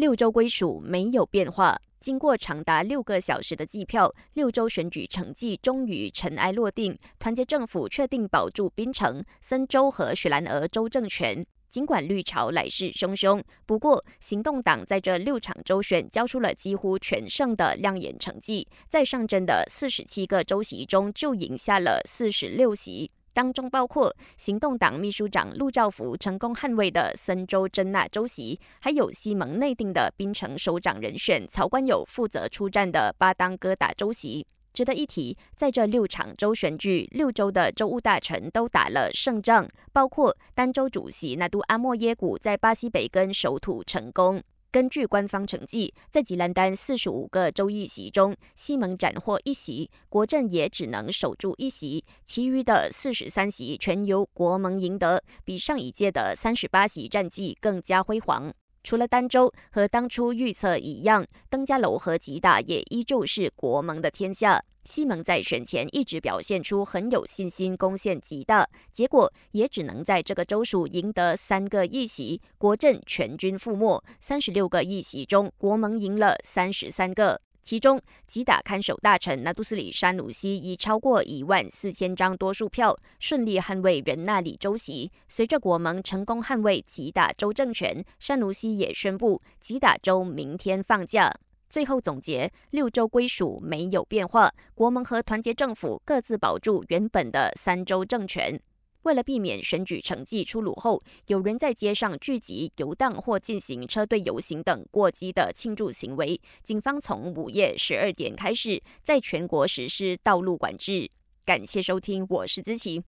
六州归属没有变化。经过长达六个小时的计票，六州选举成绩终于尘埃落定。团结政府确定保住槟城、森州和雪兰莪州政权。尽管绿潮来势汹汹，不过行动党在这六场州选交出了几乎全胜的亮眼成绩，在上阵的四十七个州席中就赢下了四十六席。当中包括行动党秘书长陆兆福成功捍卫的森州真纳州席，还有西蒙内定的槟城首长人选曹官友负责出战的巴当哥打州席。值得一提，在这六场州选举，六州的州务大臣都打了胜仗，包括丹州主席纳都阿莫耶古在巴西北根守土成功。根据官方成绩，在吉兰丹四十五个州议席中，西蒙斩获一席，国政也只能守住一席，其余的四十三席全由国盟赢得，比上一届的三十八席战绩更加辉煌。除了儋州和当初预测一样，登嘉楼和吉大也依旧是国盟的天下。西蒙在选前一直表现出很有信心，攻陷吉大，结果也只能在这个州属赢得三个议席，国阵全军覆没。三十六个议席中，国盟赢了三十三个，其中吉打看守大臣纳杜斯里山鲁西以超过一万四千张多数票顺利捍卫人那里州席。随着国盟成功捍卫吉打州政权，山鲁西也宣布吉打州明天放假。最后总结，六州归属没有变化，国盟和团结政府各自保住原本的三州政权。为了避免选举成绩出炉后有人在街上聚集、游荡或进行车队游行等过激的庆祝行为，警方从午夜十二点开始在全国实施道路管制。感谢收听，我是知琪。